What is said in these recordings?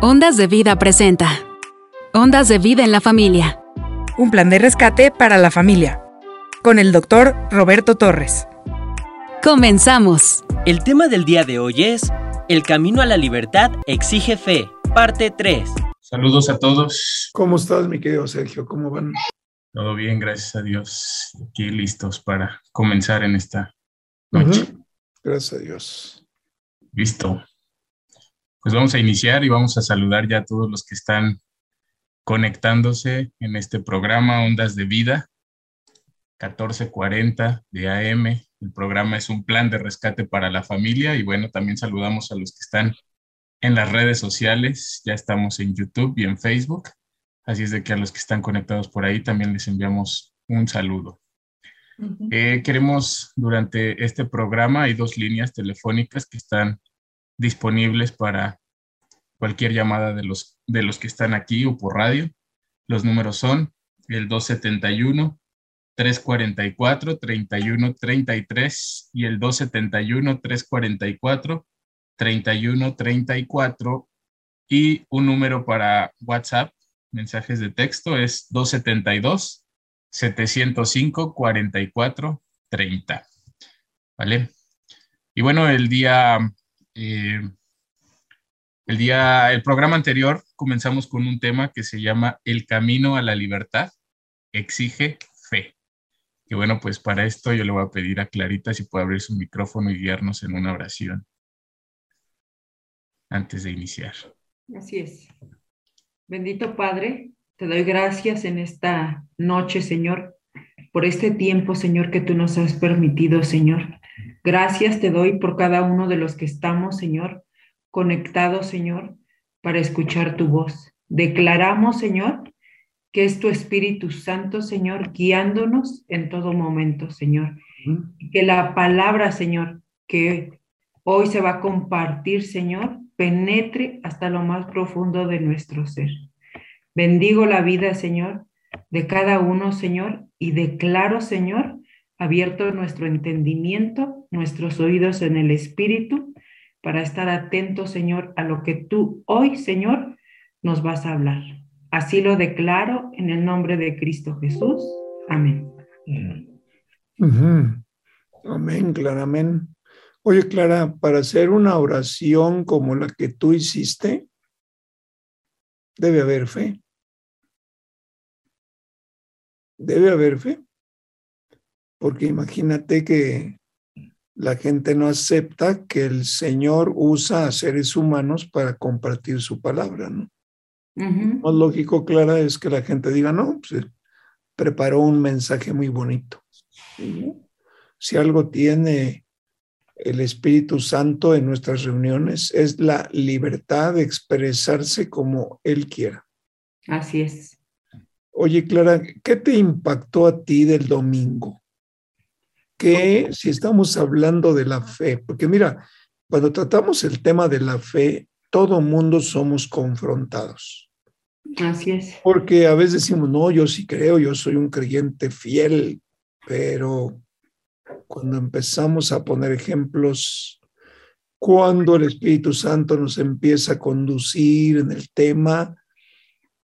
Ondas de Vida presenta. Ondas de Vida en la Familia. Un plan de rescate para la familia. Con el doctor Roberto Torres. Comenzamos. El tema del día de hoy es El camino a la libertad exige fe, parte 3. Saludos a todos. ¿Cómo estás, mi querido Sergio? ¿Cómo van? Todo bien, gracias a Dios. Aquí listos para comenzar en esta noche. Gracias a Dios. Listo. Pues vamos a iniciar y vamos a saludar ya a todos los que están conectándose en este programa Ondas de Vida 1440 de AM. El programa es un plan de rescate para la familia y bueno, también saludamos a los que están en las redes sociales. Ya estamos en YouTube y en Facebook. Así es de que a los que están conectados por ahí también les enviamos un saludo. Eh, queremos, durante este programa, hay dos líneas telefónicas que están disponibles para cualquier llamada de los, de los que están aquí o por radio. Los números son el 271 344 3133 y el 271 344 3134 y un número para WhatsApp, mensajes de texto es 272 705 44 30. ¿Vale? Y bueno, el día, eh, el día, el programa anterior comenzamos con un tema que se llama El camino a la libertad exige fe. Y bueno, pues para esto yo le voy a pedir a Clarita si puede abrir su micrófono y guiarnos en una oración antes de iniciar. Así es. Bendito Padre, te doy gracias en esta noche, Señor, por este tiempo, Señor, que tú nos has permitido, Señor. Gracias te doy por cada uno de los que estamos, Señor, conectados, Señor, para escuchar tu voz. Declaramos, Señor, que es tu Espíritu Santo, Señor, guiándonos en todo momento, Señor. Que la palabra, Señor, que hoy se va a compartir, Señor, penetre hasta lo más profundo de nuestro ser. Bendigo la vida, Señor, de cada uno, Señor, y declaro, Señor, abierto nuestro entendimiento, nuestros oídos en el Espíritu, para estar atentos, Señor, a lo que tú hoy, Señor, nos vas a hablar. Así lo declaro en el nombre de Cristo Jesús. Amén. Amén, Clara, amén. Oye, Clara, para hacer una oración como la que tú hiciste, debe haber fe. Debe haber fe. Porque imagínate que la gente no acepta que el Señor usa a seres humanos para compartir su palabra, ¿no? Lo lógico, Clara, es que la gente diga, no, pues eh, preparó un mensaje muy bonito. ¿no? Si algo tiene el Espíritu Santo en nuestras reuniones, es la libertad de expresarse como Él quiera. Así es. Oye, Clara, ¿qué te impactó a ti del domingo? Que si estamos hablando de la fe, porque mira, cuando tratamos el tema de la fe, todo mundo somos confrontados. Así es. Porque a veces decimos, no, yo sí creo, yo soy un creyente fiel, pero cuando empezamos a poner ejemplos, cuando el Espíritu Santo nos empieza a conducir en el tema,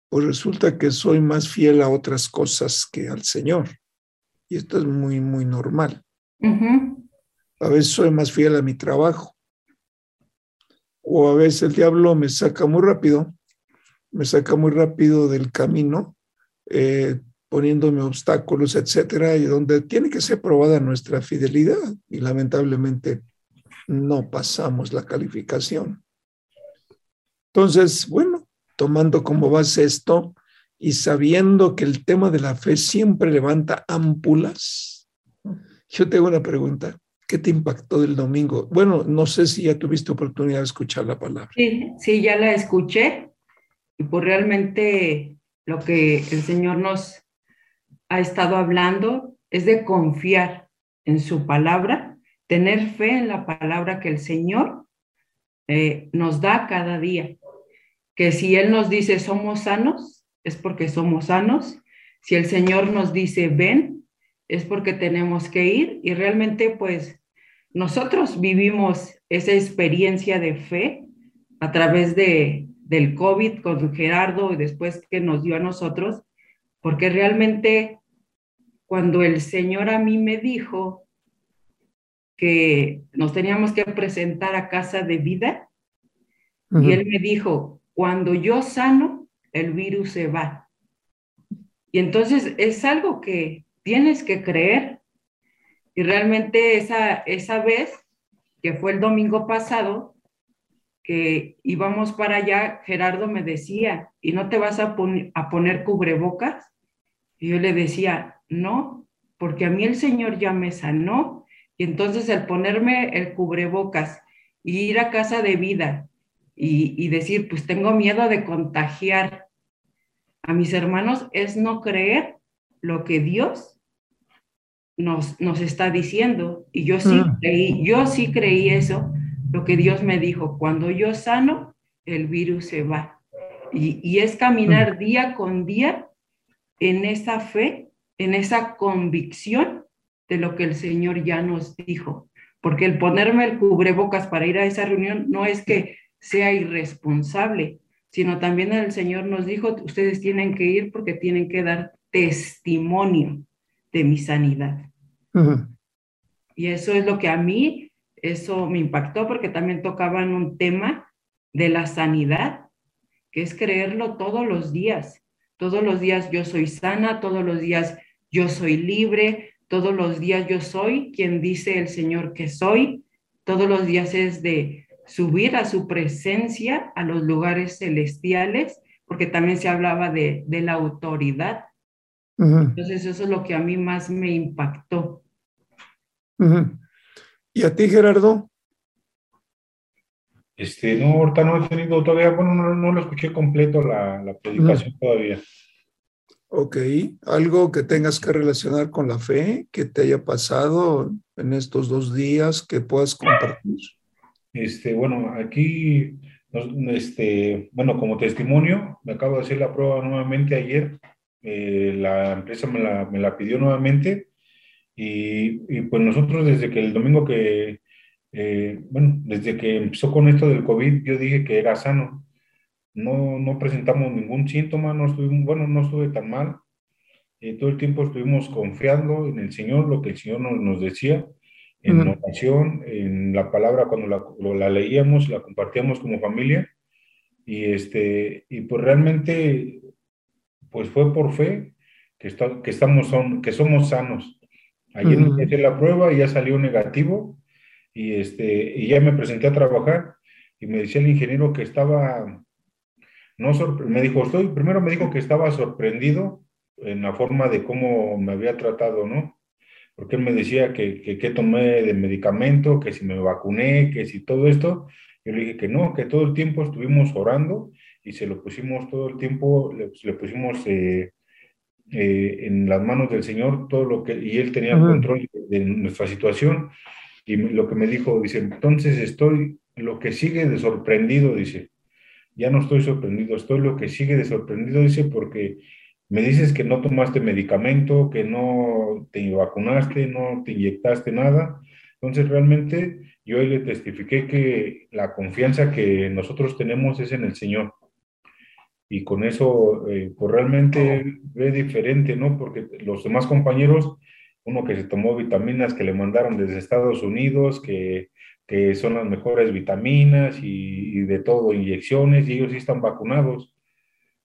pues resulta que soy más fiel a otras cosas que al Señor. Y esto es muy, muy normal. A veces soy más fiel a mi trabajo. O a veces el diablo me saca muy rápido, me saca muy rápido del camino, eh, poniéndome obstáculos, etcétera, y donde tiene que ser probada nuestra fidelidad. Y lamentablemente no pasamos la calificación. Entonces, bueno, tomando como base esto y sabiendo que el tema de la fe siempre levanta ámpulas, yo tengo una pregunta. ¿Qué te impactó del domingo? Bueno, no sé si ya tuviste oportunidad de escuchar la palabra. Sí, sí, ya la escuché y pues realmente lo que el Señor nos ha estado hablando es de confiar en su palabra, tener fe en la palabra que el Señor eh, nos da cada día. Que si Él nos dice somos sanos, es porque somos sanos. Si el Señor nos dice ven, es porque tenemos que ir y realmente pues nosotros vivimos esa experiencia de fe a través de del COVID con Gerardo y después que nos dio a nosotros, porque realmente cuando el Señor a mí me dijo que nos teníamos que presentar a casa de vida, y él me dijo, cuando yo sano, el virus se va. Y entonces es algo que tienes que creer. Y realmente esa, esa vez, que fue el domingo pasado, que íbamos para allá, Gerardo me decía, ¿y no te vas a, a poner cubrebocas? Y yo le decía, no, porque a mí el Señor ya me sanó. Y entonces el ponerme el cubrebocas y ir a casa de vida y, decir, pues tengo miedo de contagiar a mis hermanos, es no creer lo que Dios nos, nos está diciendo. Y yo sí mm. creí, yo sí creí eso, lo que Dios me dijo, cuando yo sano, el virus se va. Y, y es caminar mm. día con día en esa fe, en esa convicción de lo que el Señor ya nos dijo. Porque el ponerme el cubrebocas para ir a esa reunión no es que sea irresponsable, sino también el Señor nos dijo, ustedes tienen que ir porque tienen que dar testimonio de mi sanidad. Y eso es lo que a mí, eso me impactó porque también tocaban un tema de la sanidad, que es creerlo todos los días. Todos los días yo soy sana, todos los días yo soy libre, todos los días yo soy quien dice el Señor que soy, todos los días es de subir a su presencia a los lugares celestiales, porque también se hablaba de, la autoridad. Entonces eso es lo que a mí más me impactó. ¿Y a ti, Gerardo? Este, no, ahorita no he tenido todavía, bueno, no, lo escuché completo la, la predicación todavía. Ok, algo que tengas que relacionar con la fe, que te haya pasado en estos dos días, que puedas compartir. Este, bueno, aquí, este, bueno, como testimonio, me acabo de hacer la prueba nuevamente ayer. Eh, la empresa me la, me la, pidió nuevamente y, y, pues nosotros desde que el domingo que, eh, bueno, desde que empezó con esto del COVID, yo dije que era sano. No, no presentamos ningún síntoma, no estuve, bueno, no estuve tan mal. Eh, todo el tiempo estuvimos confiando en el Señor, lo que el Señor nos, nos decía en oración, en la palabra cuando la, la, leíamos, la compartíamos como familia y este y pues realmente pues fue por fe que, está, que estamos son, que somos sanos. Ayer me hice la prueba y ya salió negativo y este y ya me presenté a trabajar y me decía el ingeniero que estaba no me dijo, estoy primero me dijo que estaba sorprendido en la forma de cómo me había tratado, ¿no? Porque él me decía que, que, tomé de medicamento, que si me vacuné, que si todo esto. Yo le dije que no, que todo el tiempo estuvimos orando y se lo pusimos todo el tiempo, le, le pusimos eh, eh, en las manos del Señor todo lo que, y él tenía control de, nuestra situación. Y lo que me dijo, dice, entonces estoy, lo que sigue de sorprendido, dice, ya no estoy sorprendido, estoy lo que sigue de sorprendido, dice, porque me dices que no tomaste medicamento, que no te vacunaste, no te inyectaste nada. Entonces, realmente yo le testifiqué que la confianza que nosotros tenemos es en el Señor. Y con eso, eh, pues realmente ve diferente, ¿no? Porque los demás compañeros, uno que se tomó vitaminas que le mandaron desde Estados Unidos, que, que son las mejores vitaminas y, y de todo, inyecciones, y ellos sí están vacunados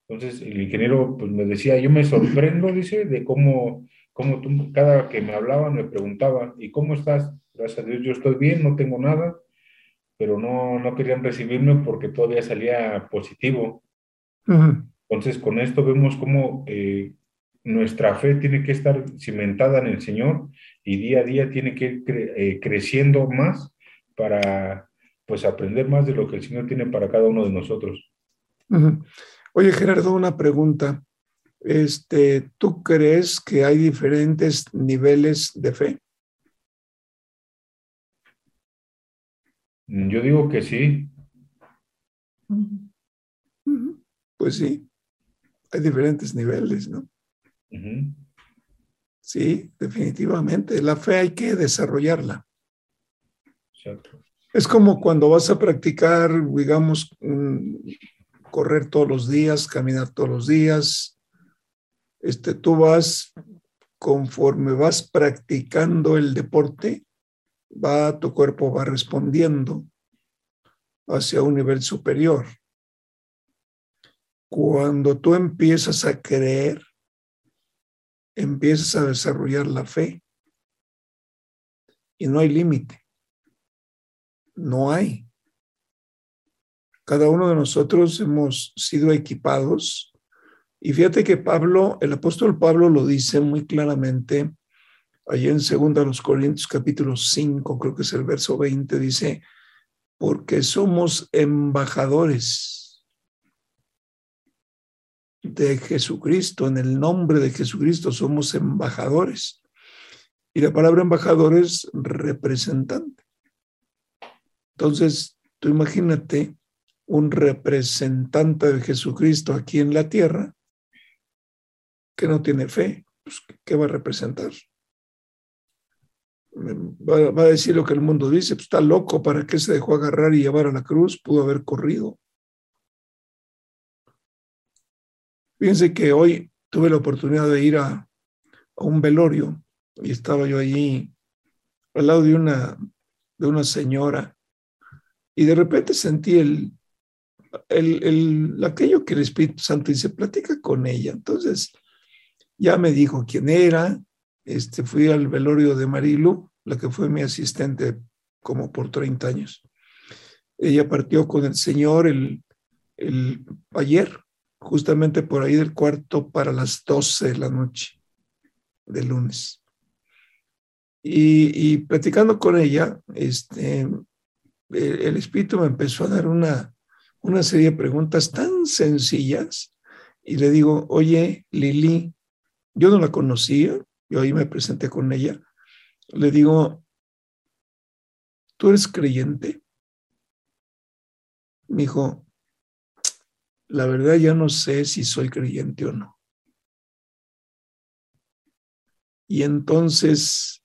entonces el ingeniero pues, me decía, yo me sorprendo, dice, de cómo, cómo tú, cada que me hablaban me preguntaban, ¿y cómo estás? Gracias a Dios yo estoy bien, no tengo nada, pero no, no querían recibirme porque todavía salía positivo. Entonces con esto vemos cómo eh, nuestra fe tiene que estar cimentada en el Señor y día a día tiene que ir eh, creciendo más para pues aprender más de lo que el Señor tiene para cada uno de nosotros. Oye, Gerardo, una pregunta. Este, ¿Tú crees que hay diferentes niveles de fe? Yo digo que sí. Pues sí, hay diferentes niveles, ¿no? Sí, definitivamente. La fe hay que desarrollarla. Es como cuando vas a practicar, digamos, un, correr todos los días, caminar todos los días. Este, tú vas, conforme vas practicando el deporte, va, tu cuerpo va respondiendo hacia un nivel superior. Cuando tú empiezas a creer, empiezas a desarrollar la fe y no hay límite. No hay. Cada uno de nosotros hemos sido equipados y fíjate que Pablo, el apóstol Pablo lo dice muy claramente allí en 2 Corintios capítulo 5, creo que es el verso 20, dice, porque somos embajadores de Jesucristo, en el nombre de Jesucristo somos embajadores. Y la palabra embajador es representante. Entonces, tú imagínate un representante de Jesucristo aquí en la tierra que no tiene fe, pues, ¿qué va a representar? Va, a decir lo que el mundo dice, pues está loco, ¿para qué se dejó agarrar y llevar a la cruz? Pudo haber corrido. Fíjense que hoy tuve la oportunidad de ir a, a un velorio y estaba yo allí al lado de una, de una señora y de repente sentí el, el, el, aquello que el Espíritu Santo dice, platica con ella. Entonces ya me dijo quién era, este, fui al velorio de Marilu, la que fue mi asistente como por 30 años. Ella partió con el Señor el, el ayer, justamente por ahí del cuarto para las 12 de la noche de lunes. Y, platicando con ella, este, el, espíritu me empezó a dar una, una serie de preguntas tan sencillas y le digo, oye, Lili, yo no la conocía, yo ahí me presenté con ella, le digo, ¿tú eres creyente? Me dijo, la verdad ya no sé si soy creyente o no. Y entonces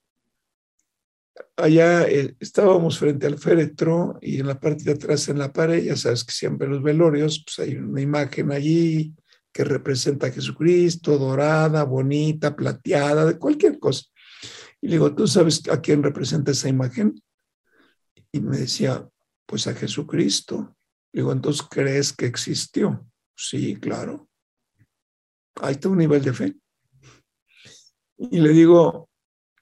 allá eh, estábamos frente al féretro y en la parte de atrás en la pared, ya sabes que siempre los velorios, pues hay una imagen allí que representa a Jesucristo, dorada, bonita, plateada, de cualquier cosa. Y le digo, ¿tú sabes a quién representa esa imagen? Y me decía, pues a Jesucristo. Le digo, entonces, ¿crees que existió? Sí, claro. Ahí está un nivel de fe. Y le digo,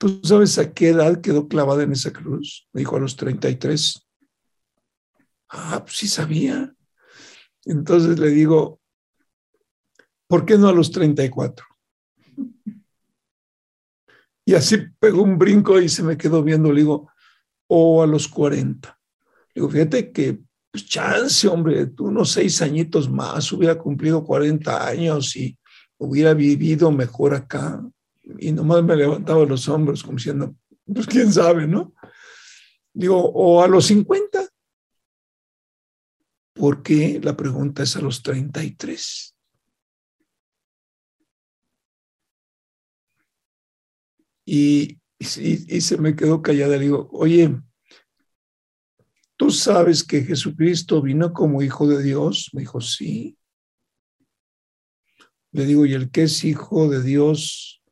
¿Tú sabes a qué edad quedó clavada en esa cruz? Me dijo a los 33. Ah, pues sí sabía. Entonces le digo, ¿por qué no a los 34? Y así pegó un brinco y se me quedó viendo, le digo, o a los 40. Le digo, fíjate que, pues chance, hombre, unos seis añitos más, hubiera cumplido 40 años y hubiera vivido mejor acá y nomás me levantaba los hombros como diciendo, pues quién sabe, ¿no? Digo, o a los 50. ¿Por qué? La pregunta es a los 33. Y, y, y se me quedó callada. Le digo, oye, ¿tú sabes que Jesucristo vino como hijo de Dios? Me dijo, sí. Le digo, ¿y el que es hijo de Dios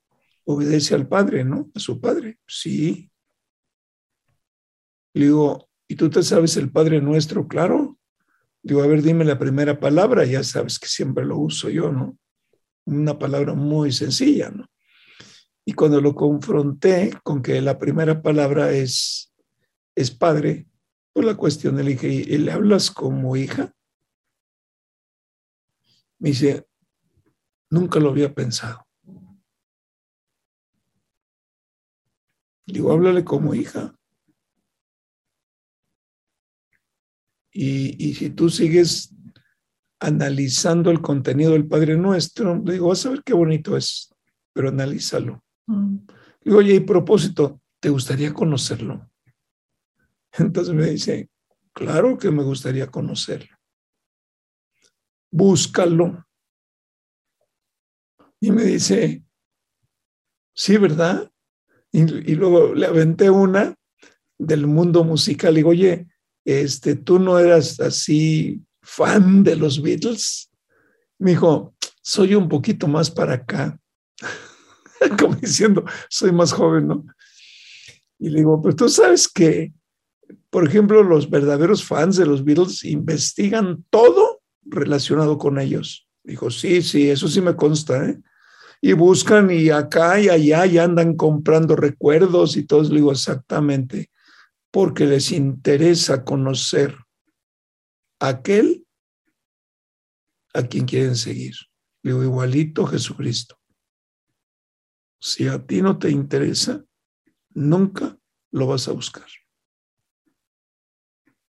obedece al Padre, ¿no? A su Padre. Sí. Le digo, ¿y tú te sabes el Padre nuestro? Claro. Digo, a ver, dime la primera palabra, ya sabes que siempre lo uso yo, ¿no? Una palabra muy sencilla, ¿no? Y cuando lo confronté con que la primera palabra es, es padre, pues la cuestión le dije, ¿y le hablas como hija? Me dice, nunca lo había pensado. Digo, háblale como hija. Y, si tú sigues analizando el contenido del Padre Nuestro, digo, vas a ver qué bonito es, pero analízalo. Mm. Digo, oye, y propósito, ¿te gustaría conocerlo? Entonces me dice, claro que me gustaría conocerlo. Búscalo. Y me dice, sí, ¿verdad? Y, luego le aventé una del mundo musical. Digo, oye, este, tú no eras así fan de los Beatles, me dijo, soy un poquito más para acá, como diciendo, soy más joven, ¿no? Y le digo, pero tú sabes que, por ejemplo, los verdaderos fans de los Beatles investigan todo relacionado con ellos. Dijo, sí, sí, eso sí me consta, ¿eh? Y buscan y acá y allá y andan comprando recuerdos y todo. Le digo, exactamente, porque les interesa conocer aquel a quien quieren seguir. Digo, igualito Jesucristo. Si a ti no te interesa, nunca lo vas a buscar.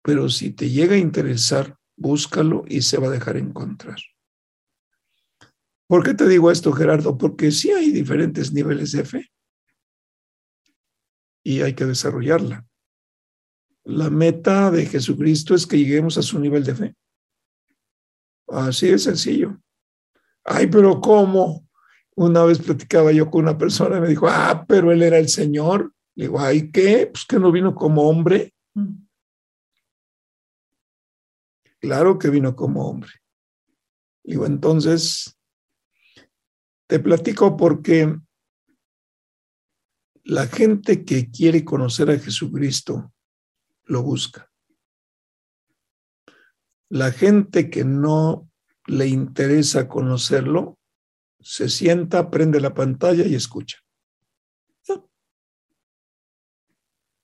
Pero si te llega a interesar, búscalo y se va a dejar encontrar. ¿Por qué te digo esto, Gerardo? Porque sí hay diferentes niveles de fe y hay que desarrollarla. La meta de Jesucristo es que lleguemos a su nivel de fe. Así de sencillo. Ay, pero ¿cómo? Una vez platicaba yo con una persona y me dijo, ah, pero él era el Señor. Le digo, ay, ¿qué? Pues que no vino como hombre. Claro que vino como hombre. Le digo, entonces, te platico porque la gente que quiere conocer a Jesucristo lo busca. La gente que no le interesa conocerlo, se sienta, prende la pantalla y escucha.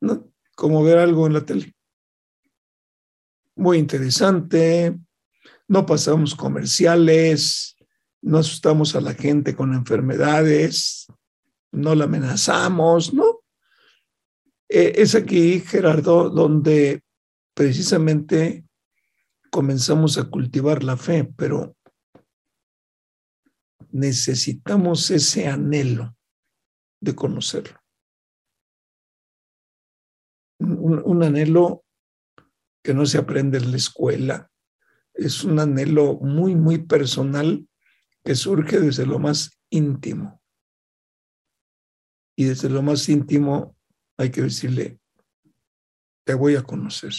¿No? Como ver algo en la tele. Muy interesante. No pasamos comerciales, no asustamos a la gente con enfermedades, no la amenazamos, ¿no? Eh, es aquí, Gerardo, donde precisamente comenzamos a cultivar la fe, pero necesitamos ese anhelo de conocerlo. Un, un, anhelo que no se aprende en la escuela, es un anhelo muy, muy personal que surge desde lo más íntimo. Y desde lo más íntimo hay que decirle, te voy a conocer,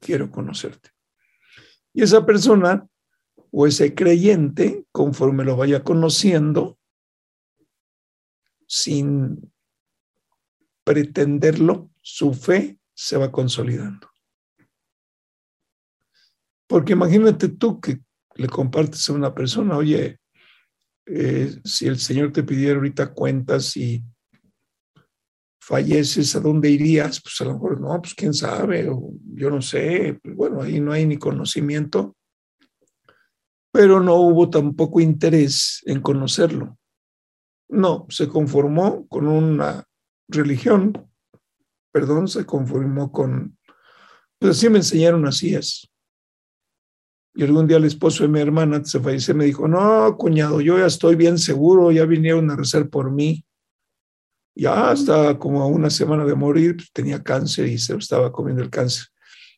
quiero conocerte. Y esa persona o ese creyente, conforme lo vaya conociendo, sin pretenderlo, su fe se va consolidando. Porque imagínate tú que le compartes a una persona, oye, eh, si el Señor te pidiera ahorita cuentas y falleces, ¿a dónde irías? Pues a lo mejor, no, pues quién sabe, yo no sé, pues bueno, ahí no hay ni conocimiento, pero no hubo tampoco interés en conocerlo. No, se conformó con una religión, perdón, se conformó con, pues así me enseñaron así es. Y algún día el esposo de mi hermana se falleció y me dijo, no, cuñado, yo ya estoy bien seguro, ya vinieron a rezar por mí ya hasta como a una semana de morir, pues, tenía cáncer y se estaba comiendo el cáncer.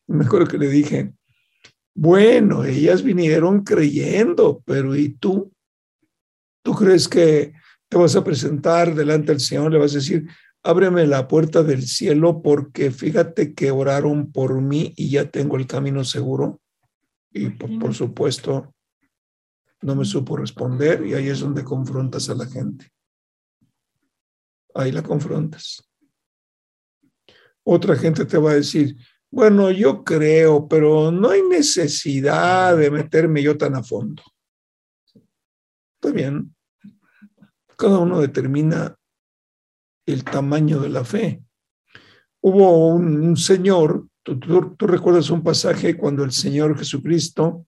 Mejor que le dije, bueno, ellas vinieron creyendo, pero ¿y tú? ¿Tú crees que te vas a presentar delante del Señor? Le vas a decir, ábreme la puerta del cielo porque fíjate que oraron por mí y ya tengo el camino seguro. Y por, por supuesto, no me supo responder y ahí es donde confrontas a la gente ahí la confrontas. Otra gente te va a decir, bueno, yo creo, pero no hay necesidad de meterme yo tan a fondo. Está bien. Cada uno determina el tamaño de la fe. Hubo un, señor, tú, recuerdas un pasaje cuando el Señor Jesucristo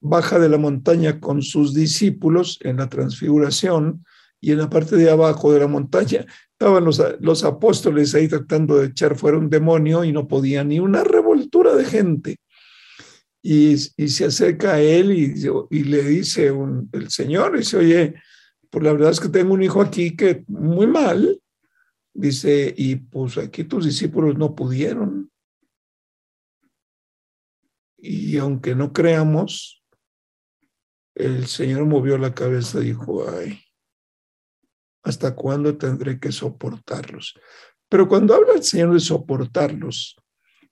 baja de la montaña con sus discípulos en la transfiguración y en la parte de abajo de la montaña estaban los, los apóstoles ahí tratando de echar fuera un demonio y no podían ni una revoltura de gente. Y, y se acerca a él y, y le dice el Señor, dice, oye, pues la verdad es que tengo un hijo aquí que muy mal, dice, y pues aquí tus discípulos no pudieron. Y aunque no creamos, el Señor movió la cabeza y dijo, ay, ¿Hasta cuándo tendré que soportarlos? Pero cuando habla el Señor de soportarlos,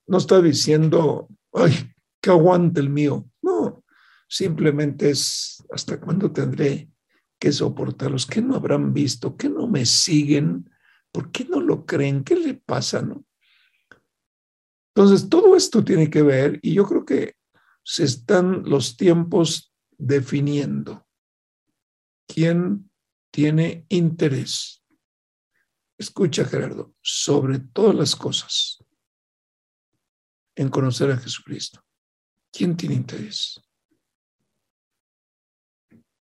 no está diciendo, ay, que aguante el mío. No, simplemente es hasta cuándo tendré que soportarlos, que no habrán visto, que no me siguen, ¿por qué no lo creen? ¿Qué le pasa? No? Entonces, todo esto tiene que ver y yo creo que se están los tiempos definiendo. ¿Quién tiene interés? Escucha, Gerardo, sobre todas las cosas, en conocer a Jesucristo. ¿Quién tiene interés?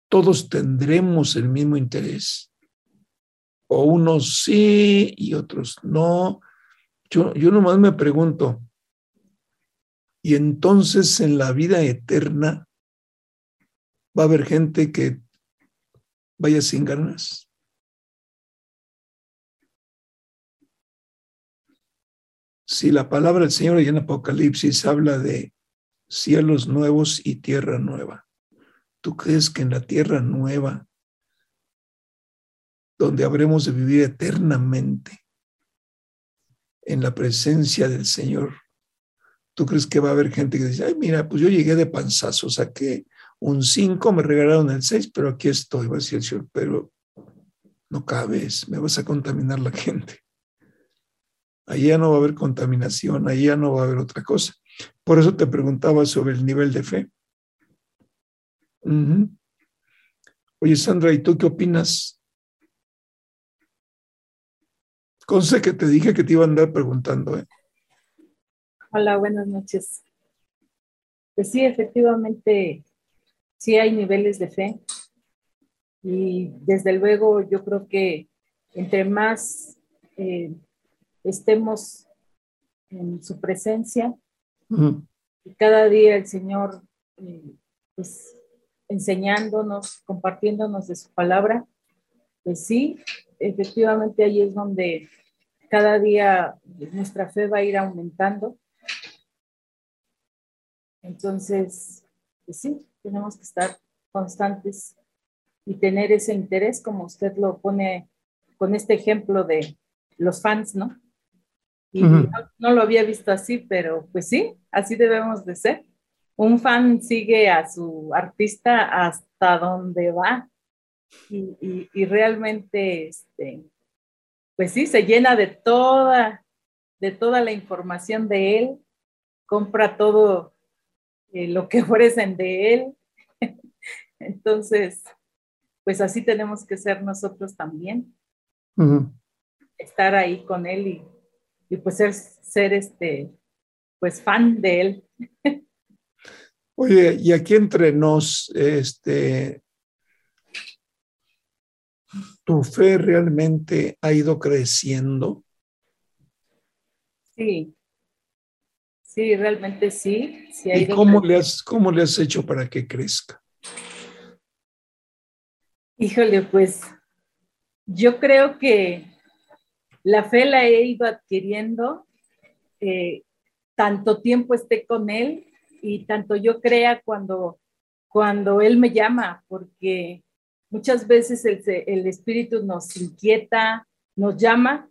Todos tendremos el mismo interés. O unos sí y otros no. Yo, yo nomás me pregunto, ¿y entonces en la vida eterna va a haber gente que vaya sin ganas? Si la palabra del Señor en Apocalipsis habla de cielos nuevos y tierra nueva, ¿tú crees que en la tierra nueva, donde habremos de vivir eternamente, en la presencia del Señor, ¿tú crees que va a haber gente que dice, ay, mira, pues yo llegué de panzazo, saqué un 5, me regalaron el 6, pero aquí estoy, va a decir el Señor, pero no cabes, me vas a contaminar la gente. Ahí ya no va a haber contaminación, ahí ya no va a haber otra cosa. Por eso te preguntaba sobre el nivel de fe. Oye, Sandra, ¿y tú qué opinas? Conce que te dije que te iba a andar preguntando. ¿eh? Hola, buenas noches. Pues sí, efectivamente, sí hay niveles de fe. Y desde luego yo creo que entre más eh, estemos en su presencia. Y cada día el Señor, eh, pues, enseñándonos, compartiéndonos de su palabra, pues sí, efectivamente ahí es donde cada día nuestra fe va a ir aumentando. Entonces, pues sí, tenemos que estar constantes y tener ese interés, como usted lo pone con este ejemplo de los fans, ¿no? Y no, lo había visto así, pero pues sí, así debemos de ser. Un fan sigue a su artista hasta donde va y, y, realmente, este, pues sí, se llena de toda, de toda la información de él, compra todo eh, lo que ofrecen de él. Entonces, pues así tenemos que ser nosotros también. Estar ahí con él y y pues ser, ser este, pues fan de él. Oye, y aquí entre nos, este, ¿tu fe realmente ha ido creciendo? Sí, sí, realmente sí. sí ¿Y cómo le, has, cómo le has hecho para que crezca? Híjole, pues yo creo que la fe la he ido adquiriendo, eh, tanto tiempo esté con Él y tanto yo crea cuando, cuando Él me llama, porque muchas veces el, Espíritu nos inquieta, nos llama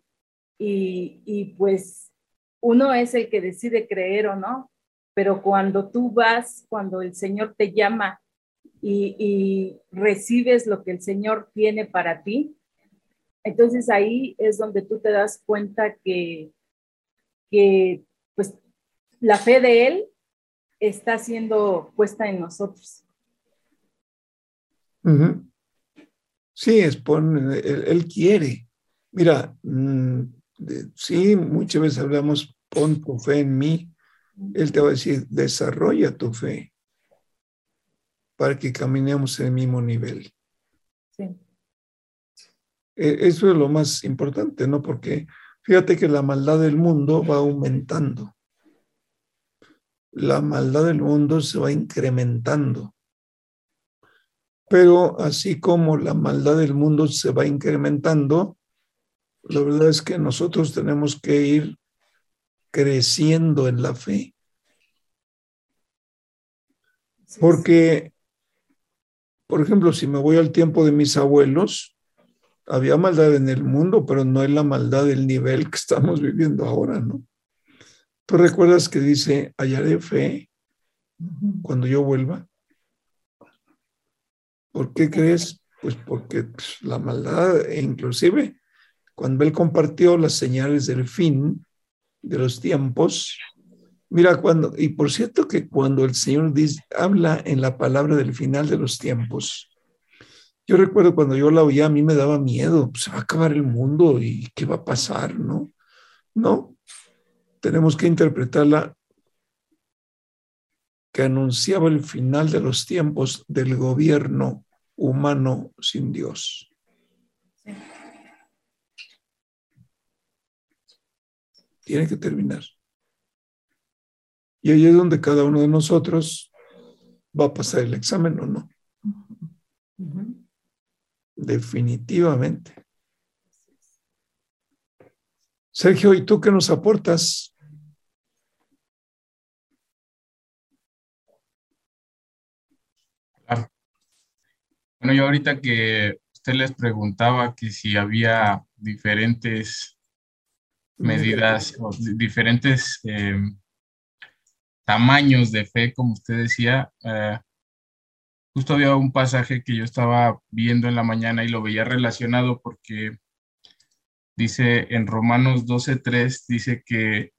y, y pues uno es el que decide creer o no, pero cuando tú vas, cuando el Señor te llama y, y, recibes lo que el Señor tiene para ti, entonces ahí es donde tú te das cuenta que, que pues la fe de Él está siendo puesta en nosotros. Sí, es él, quiere. Mira, mm, sí, muchas veces hablamos, pon tu fe en mí. Él te va a decir, desarrolla tu fe para que caminemos en el mismo nivel. Sí. E, eso es lo más importante, ¿no? Porque fíjate que la maldad del mundo va aumentando. La maldad del mundo se va incrementando. Pero así como la maldad del mundo se va incrementando, la verdad es que nosotros tenemos que ir creciendo en la fe. Porque, por ejemplo, si me voy al tiempo de mis abuelos, había maldad en el mundo, pero no es la maldad del nivel que estamos viviendo ahora, ¿no? Tú recuerdas que dice, hallaré fe cuando yo vuelva. ¿Por qué crees? Pues porque pues, la maldad, e inclusive cuando él compartió las señales del fin de los tiempos, mira, cuando, y por cierto que cuando el Señor dice, habla en la palabra del final de los tiempos, yo recuerdo cuando yo la oía, a mí me daba miedo, pues, se va a acabar el mundo y qué va a pasar, ¿no? No, tenemos que interpretarla que anunciaba el final de los tiempos del gobierno humano sin Dios. Tiene que terminar. Y ahí es donde cada uno de nosotros va a pasar el examen o no. Definitivamente. Sergio, ¿y tú qué nos aportas? Bueno, yo ahorita que usted les preguntaba que si había diferentes medidas o diferentes eh, tamaños de fe, como usted decía, eh, justo había un pasaje que yo estaba viendo en la mañana y lo veía relacionado porque dice en Romanos 12:3, dice que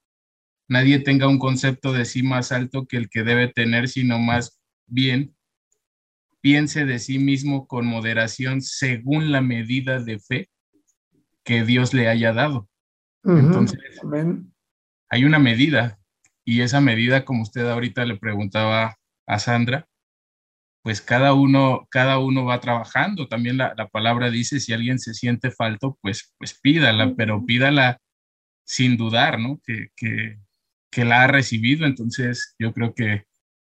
nadie tenga un concepto de sí más alto que el que debe tener, sino más bien piense de sí mismo con moderación según la medida de fe que Dios le haya dado. Entonces, hay una medida y esa medida, como usted ahorita le preguntaba a Sandra, pues cada uno, cada uno va trabajando. También la, palabra dice, si alguien se siente falto, pues, pues pídala, pero pídala sin dudar, ¿no? Que, que, que la ha recibido. Entonces, yo creo que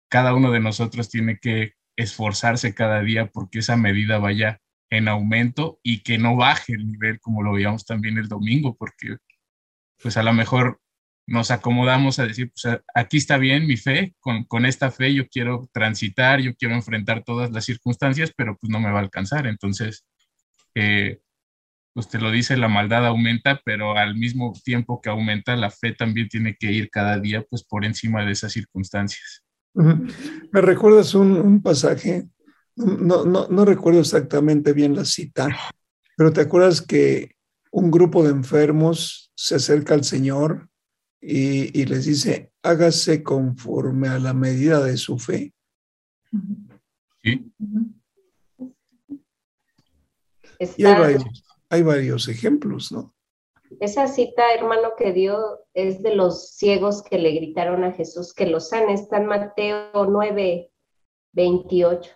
cada uno de nosotros tiene que esforzarse cada día porque esa medida vaya en aumento y que no baje el nivel como lo veíamos también el domingo, porque pues a lo mejor nos acomodamos a decir, pues aquí está bien mi fe, con, con esta fe yo quiero transitar, yo quiero enfrentar todas las circunstancias, pero pues no me va a alcanzar. Entonces, eh, usted lo dice, la maldad aumenta, pero al mismo tiempo que aumenta, la fe también tiene que ir cada día pues por encima de esas circunstancias. Me recuerdas un, pasaje, no, no, no, recuerdo exactamente bien la cita, pero te acuerdas que un grupo de enfermos se acerca al Señor y, les dice, hágase conforme a la medida de su fe. Sí. Y hay varios, hay varios ejemplos, ¿no? Esa cita, hermano, que dio es de los ciegos que le gritaron a Jesús que los sane. Está en Mateo 9, 28.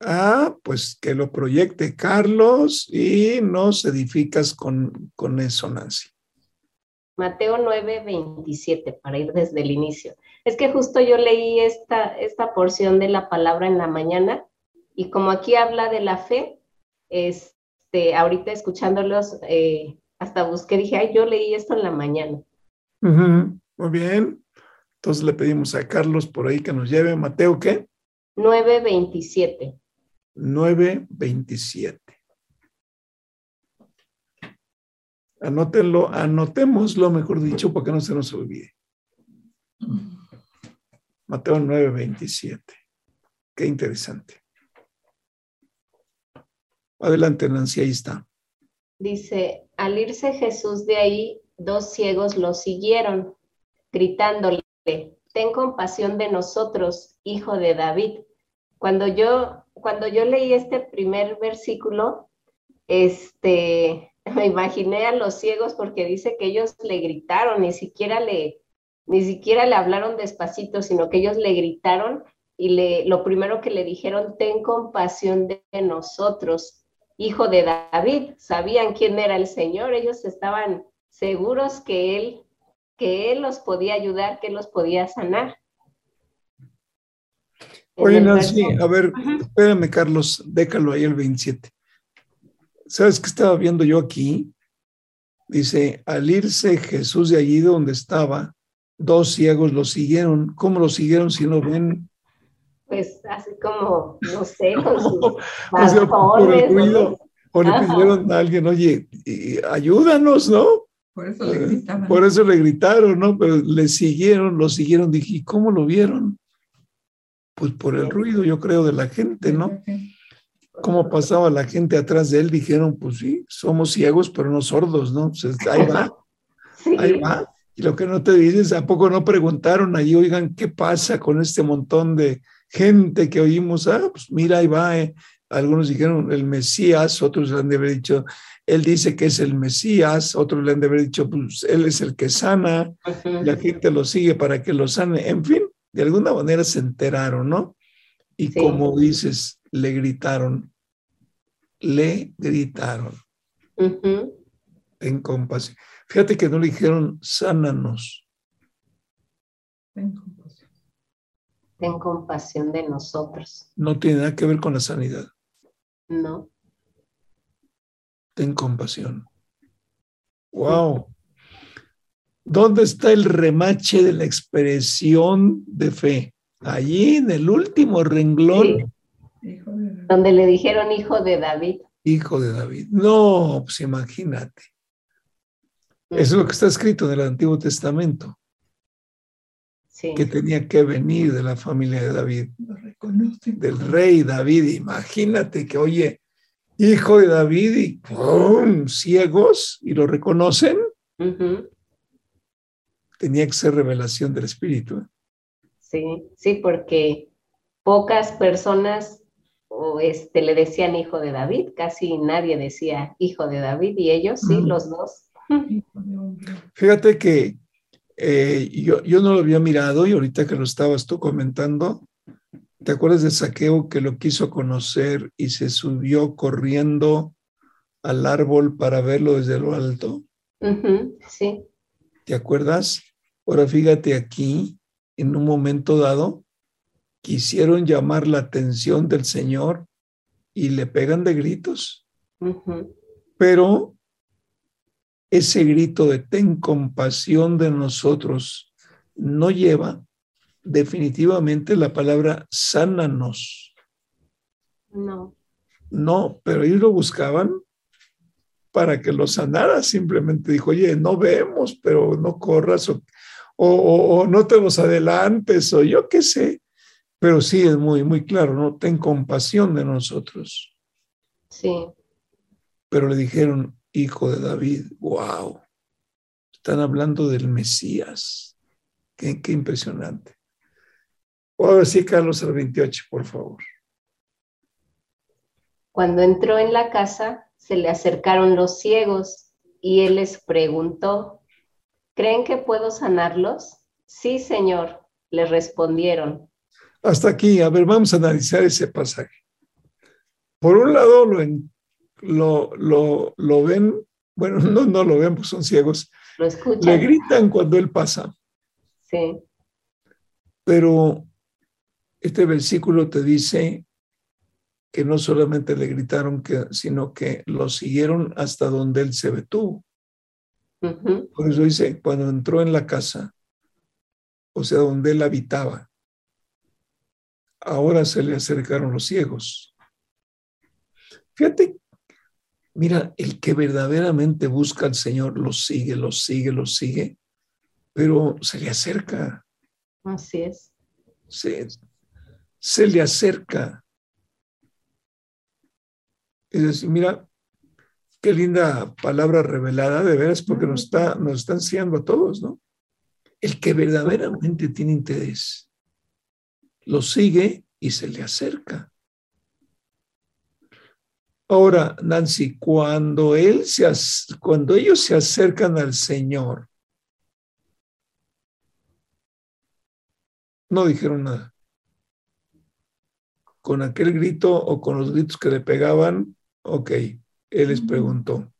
Ah, pues que lo proyecte Carlos y nos edificas con, con eso, Nancy. Mateo 9, 27, para ir desde el inicio. Es que justo yo leí esta, esta porción de la palabra en la mañana y como aquí habla de la fe, este, ahorita escuchándolos, eh, hasta busqué, dije, ay, yo leí esto en la mañana. Muy bien. Entonces le pedimos a Carlos por ahí que nos lleve. Mateo, ¿qué? 9.27. 9.27. Anótenlo, anotémoslo, mejor dicho, para que no se nos olvide. Mateo 9.27. Qué interesante. Adelante, Nancy, ahí está. Dice, al irse Jesús de ahí, dos ciegos lo siguieron, gritándole, ten compasión de nosotros, hijo de David. Cuando yo, cuando yo leí este primer versículo, este, me imaginé a los ciegos porque dice que ellos le gritaron, ni siquiera le, ni siquiera le hablaron despacito, sino que ellos le gritaron y le, lo primero que le dijeron, ten compasión de nosotros hijo de David, sabían quién era el Señor, ellos estaban seguros que él, que él los podía ayudar, que él los podía sanar. Oye, Nancy, a ver, espérame, Carlos, déjalo ahí el 27. ¿Sabes qué estaba viendo yo aquí? Dice, al irse Jesús de allí donde estaba, dos ciegos lo siguieron. ¿Cómo lo siguieron si no ven pues así como, no sé, con sus por el ruido, o le pidieron a alguien, oye, ayúdanos, ¿no? Por eso le gritaron. Por eso le gritaron, ¿no? Pero le siguieron, lo siguieron, dije, ¿y cómo lo vieron? Pues por el ruido, yo creo, de la gente, ¿no? Cómo pasaba la gente atrás de él, dijeron, pues sí, somos ciegos, pero no sordos, ¿no? Pues ahí va, ahí va. Y lo que no te dices, ¿a poco no preguntaron allí, oigan, qué pasa con este montón de gente que oímos? Ah, pues mira, ahí va. Eh. Algunos dijeron el Mesías, otros le han de haber dicho, él dice que es el Mesías, otros le han de haber dicho, pues él es el que sana, la gente lo sigue para que lo sane. En fin, de alguna manera se enteraron, ¿no? Y como dices, le gritaron, le gritaron. En compasión. Fíjate que no le dijeron, sánanos. Ten compasión. Ten compasión de nosotros. No tiene nada que ver con la sanidad. No. Ten compasión. Wow. ¿Dónde está el remache de la expresión de fe? Allí en el último renglón. Donde le dijeron hijo de David. Hijo de David. No, pues imagínate. Eso es lo que está escrito en el Antiguo Testamento. Sí. Que tenía que venir de la familia de David. Del rey David. Imagínate que, oye, hijo de David y ¡pum! ciegos y lo reconocen. Tenía que ser revelación del Espíritu. ¿eh? Sí, sí, porque pocas personas o este, le decían hijo de David, casi nadie decía hijo de David y ellos sí, los dos. Fíjate que eh, yo, yo no lo había mirado y ahorita que lo estabas tú comentando, ¿te acuerdas de Saqueo que lo quiso conocer y se subió corriendo al árbol para verlo desde lo alto? sí. ¿Te acuerdas? Ahora fíjate aquí, en un momento dado, quisieron llamar la atención del Señor y le pegan de gritos. Pero ese grito de ten compasión de nosotros no lleva definitivamente la palabra sánanos. No. No, pero ellos lo buscaban para que lo sanara. Simplemente dijo, oye, no vemos, pero no corras o, o, no te los adelantes o yo qué sé. Pero sí es muy, muy claro, ¿no? Ten compasión de nosotros. Sí. Pero le dijeron, hijo de David. ¡Wow! Están hablando del Mesías. Qué, impresionante. Ahora sí, Carlos, al 28, por favor. Cuando entró en la casa, se le acercaron los ciegos y él les preguntó, ¿creen que puedo sanarlos? Sí, Señor, le respondieron. Hasta aquí, a ver, vamos a analizar ese pasaje. Por un lado, lo, en, lo, lo, lo ven, bueno, no, no lo ven, pues son ciegos. Lo escuchan. Le gritan cuando él pasa. Sí. Pero este versículo te dice que no solamente le gritaron, que, sino que lo siguieron hasta donde él se detuvo. Por eso dice, cuando entró en la casa, o sea, donde él habitaba, ahora se le acercaron los ciegos. Fíjate Mira, el que verdaderamente busca al Señor lo sigue, lo sigue, lo sigue, pero se le acerca. Así es. Se, se le acerca. Es decir, mira, qué linda palabra revelada de veras, porque nos está, nos está enseñando a todos, ¿no? El que verdaderamente tiene interés lo sigue y se le acerca. Ahora, Nancy, cuando, él se, cuando ellos se acercan al Señor, no dijeron nada. Con aquel grito o con los gritos que le pegaban, ok, él les preguntó.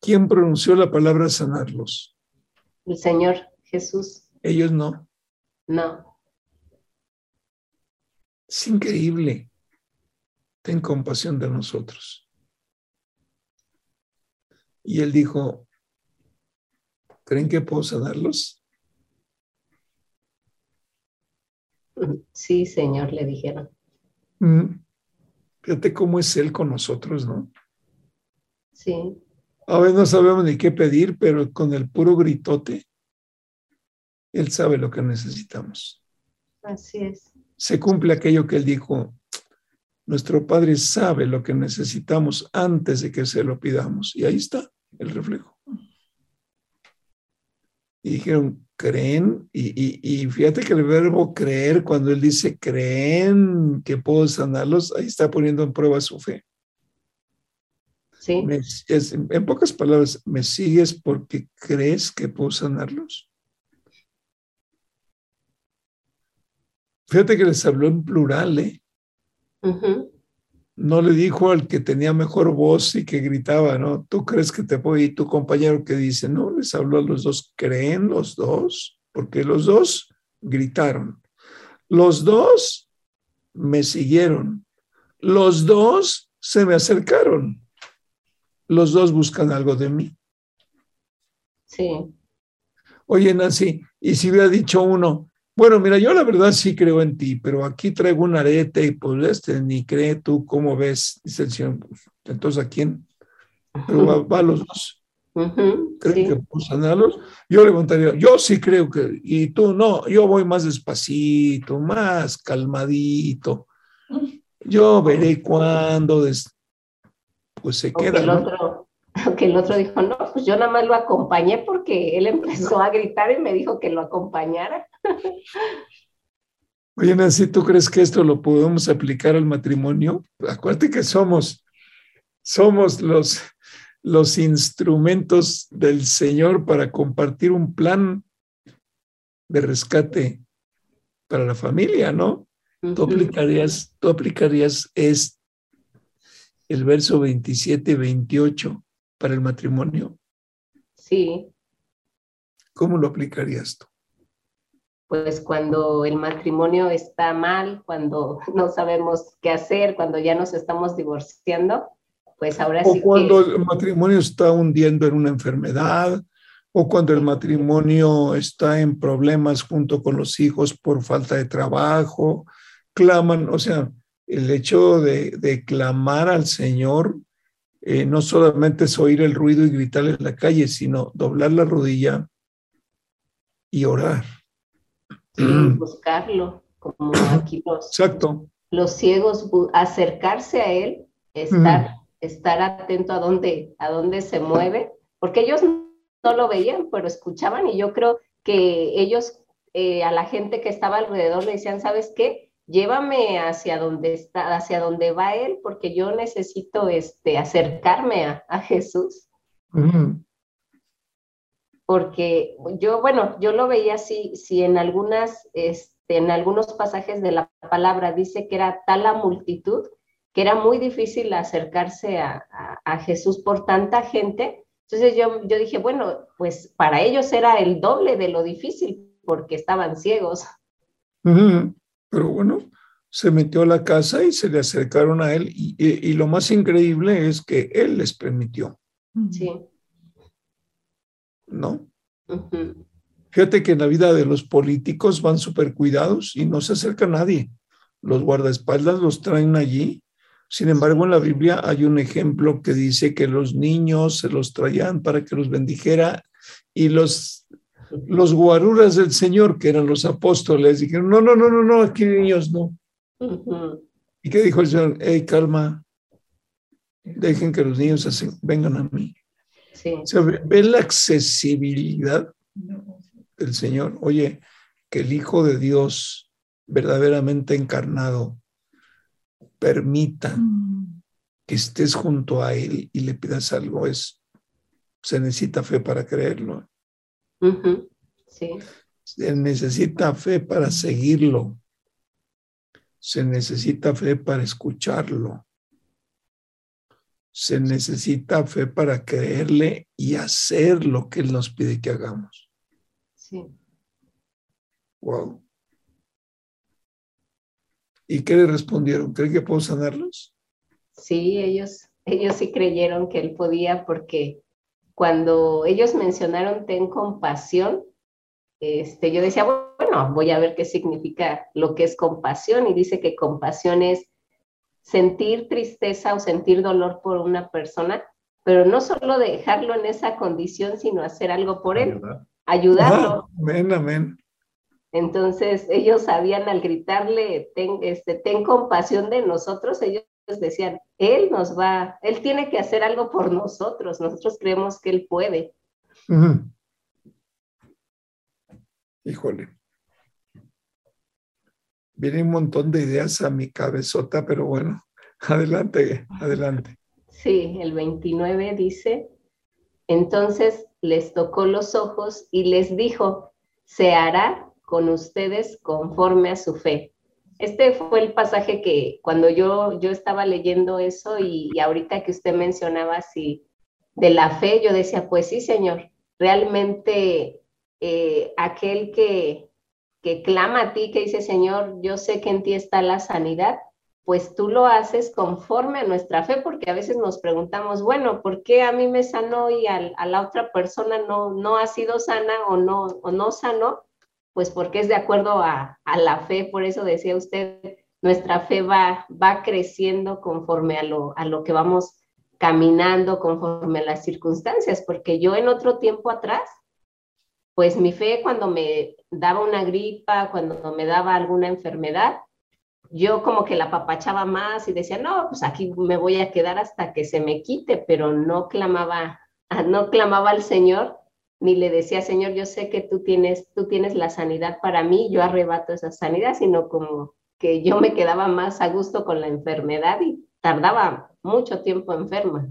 ¿Quién pronunció la palabra sanarlos? El Señor Jesús. Ellos no. No. Es increíble ten compasión de nosotros. Y él dijo, ¿creen que puedo sanarlos? Sí, Señor, le dijeron. Mm. Fíjate cómo es Él con nosotros, ¿no? Sí. A veces no sabemos ni qué pedir, pero con el puro gritote, Él sabe lo que necesitamos. Así es. Se cumple aquello que él dijo, nuestro Padre sabe lo que necesitamos antes de que se lo pidamos. Y ahí está el reflejo. Y dijeron, creen, y, fíjate que el verbo creer, cuando él dice creen que puedo sanarlos, ahí está poniendo en prueba su fe. Sí. en pocas palabras, ¿me sigues porque crees que puedo sanarlos? Fíjate que les habló en plural, ¿eh? No le dijo al que tenía mejor voz y que gritaba, ¿no? ¿Tú crees que te puedo? Y tu compañero que dice, no, les habló a los dos, ¿creen los dos? Porque los dos gritaron. Los dos me siguieron. Los dos se me acercaron. Los dos buscan algo de mí. Sí. Oye, Nancy, y si hubiera dicho uno, bueno, mira, yo la verdad sí creo en ti, pero aquí traigo un arete y pues este ni cree tú, ¿cómo ves? Dice el Señor, entonces ¿a quién? Pero va, a los dos. ¿Creen que puedo sanarlos? Yo levantaría, yo sí creo que, y tú no, yo voy más despacito, más calmadito. Yo veré cuándo, pues se queda. El otro, aunque el otro dijo, no, pues yo nada más lo acompañé porque él empezó a gritar y me dijo que lo acompañara. Oye, Nancy, ¿tú crees que esto lo podemos aplicar al matrimonio? Acuérdate que somos, somos los, los instrumentos del Señor para compartir un plan de rescate para la familia, ¿no? Tú aplicarías, tú aplicarías es el verso 27 y 28 para el matrimonio. Sí. ¿Cómo lo aplicarías tú? pues cuando el matrimonio está mal, cuando no sabemos qué hacer, cuando ya nos estamos divorciando, pues ahora o sí. cuando el matrimonio está hundiendo en una enfermedad, o cuando el matrimonio está en problemas junto con los hijos por falta de trabajo, claman, o sea, el hecho de, clamar al Señor eh, no solamente es oír el ruido y gritarle en la calle, sino doblar la rodilla y orar buscarlo, como aquí los, Exacto. los ciegos, acercarse a él, estar, estar atento a dónde, a dónde se mueve, porque ellos no lo veían, pero escuchaban y yo creo que ellos eh, a la gente que estaba alrededor le decían, ¿sabes qué? Llévame hacia donde está, hacia donde va él, porque yo necesito este, acercarme a, Jesús porque yo, bueno, yo lo veía así, si en algunas, este, en algunos pasajes de la palabra dice que era tal la multitud, que era muy difícil acercarse a, Jesús por tanta gente. Entonces yo, yo dije, bueno, pues para ellos era el doble de lo difícil, porque estaban ciegos. Pero bueno, se metió a la casa y se le acercaron a él y, y lo más increíble es que él les permitió. Sí. ¿no? Fíjate que en la vida de los políticos van súper cuidados y no se acerca nadie. Los guardaespaldas los traen allí. Sin embargo, en la Biblia hay un ejemplo que dice que los niños se los traían para que los bendijera y los, los guaruras del Señor, que eran los apóstoles, dijeron, no, no, no, no, no, aquí niños no. ¿Y qué dijo el Señor? Hey, calma, dejen que los niños vengan a mí ve la accesibilidad del Señor. Oye, que el Hijo de Dios verdaderamente encarnado permita que estés junto a Él y le pidas algo, es, se necesita fe para creerlo. Se necesita fe para seguirlo. Se necesita fe para escucharlo se necesita fe para creerle y hacer lo que Él nos pide que hagamos. Sí. Wow. ¿Y qué le respondieron? ¿Creen que puedo sanarlos? Sí, ellos, ellos sí creyeron que Él podía porque cuando ellos mencionaron ten compasión, este, yo decía, bueno, voy a ver qué significa lo que es compasión y dice que compasión es sentir tristeza o sentir dolor por una persona, pero no solo dejarlo en esa condición, sino hacer algo por él, ayudarlo. amén, amén. Entonces ellos sabían al gritarle, ten, este, ten compasión de nosotros, ellos decían, Él nos va, Él tiene que hacer algo por nosotros, nosotros creemos que Él puede. Híjole. Viene un montón de ideas a mi cabezota, pero bueno, adelante, adelante. Sí, el 29 dice, entonces les tocó los ojos y les dijo, se hará con ustedes conforme a su fe. Este fue el pasaje que cuando yo, yo estaba leyendo eso y, ahorita que usted mencionaba así de la fe, yo decía, pues sí, Señor, realmente eh, aquel que, que clama a ti, que dice, Señor, yo sé que en ti está la sanidad, pues tú lo haces conforme a nuestra fe, porque a veces nos preguntamos, bueno, ¿por qué a mí me sanó y a, la otra persona no, no ha sido sana o no, o no sanó? Pues porque es de acuerdo a, la fe, por eso decía usted, nuestra fe va, va creciendo conforme a lo, a lo que vamos caminando, conforme a las circunstancias, porque yo en otro tiempo atrás, pues mi fe cuando me daba una gripa, cuando me daba alguna enfermedad, yo como que la papachaba más y decía, no, pues aquí me voy a quedar hasta que se me quite, pero no clamaba, no clamaba al Señor, ni le decía, Señor, yo sé que tú tienes, tú tienes la sanidad para mí, yo arrebato esa sanidad, sino como que yo me quedaba más a gusto con la enfermedad y tardaba mucho tiempo enferma.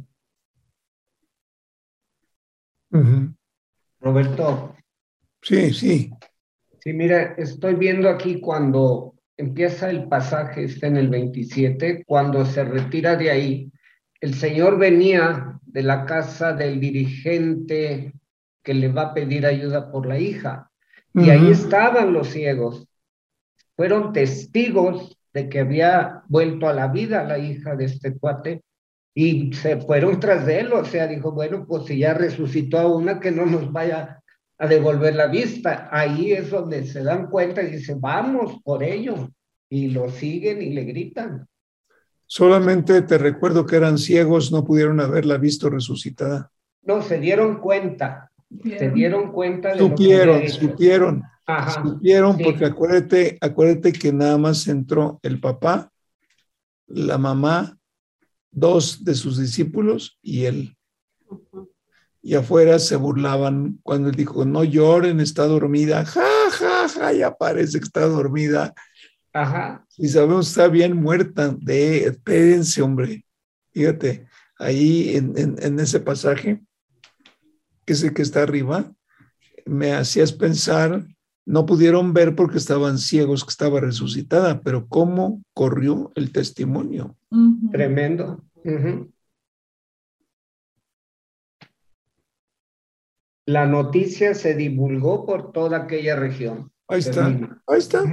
Roberto. Sí, sí. Sí, mira, estoy viendo aquí cuando empieza el pasaje, está en el 27, cuando se retira de ahí, el Señor venía de la casa del dirigente que le va a pedir ayuda por la hija. Y ahí estaban los ciegos. Fueron testigos de que había vuelto a la vida la hija de este cuate y se fueron tras de él. O sea, dijo, bueno, pues si ya resucitó a una, que no nos vaya a devolver la vista. Ahí es donde se dan cuenta y dicen, vamos por ello. Y lo siguen y le gritan. Solamente te recuerdo que eran ciegos, no pudieron haberla visto resucitada. No, se dieron cuenta. Se dieron cuenta de supieron, lo que supieron, supieron, porque acuérdate, acuérdate que nada más entró el papá, la mamá, dos de sus discípulos y él. Y afuera se burlaban cuando él dijo, no lloren, está dormida, ja, ja, ja, ya parece que está dormida. Ajá. Y sabemos está bien muerta, de, espérense, hombre. Fíjate, ahí en, en, ese pasaje, que es el que está arriba, me hacías pensar, no pudieron ver porque estaban ciegos que estaba resucitada, pero cómo corrió el testimonio. Tremendo. la noticia se divulgó por toda aquella región. Ahí está, ahí está.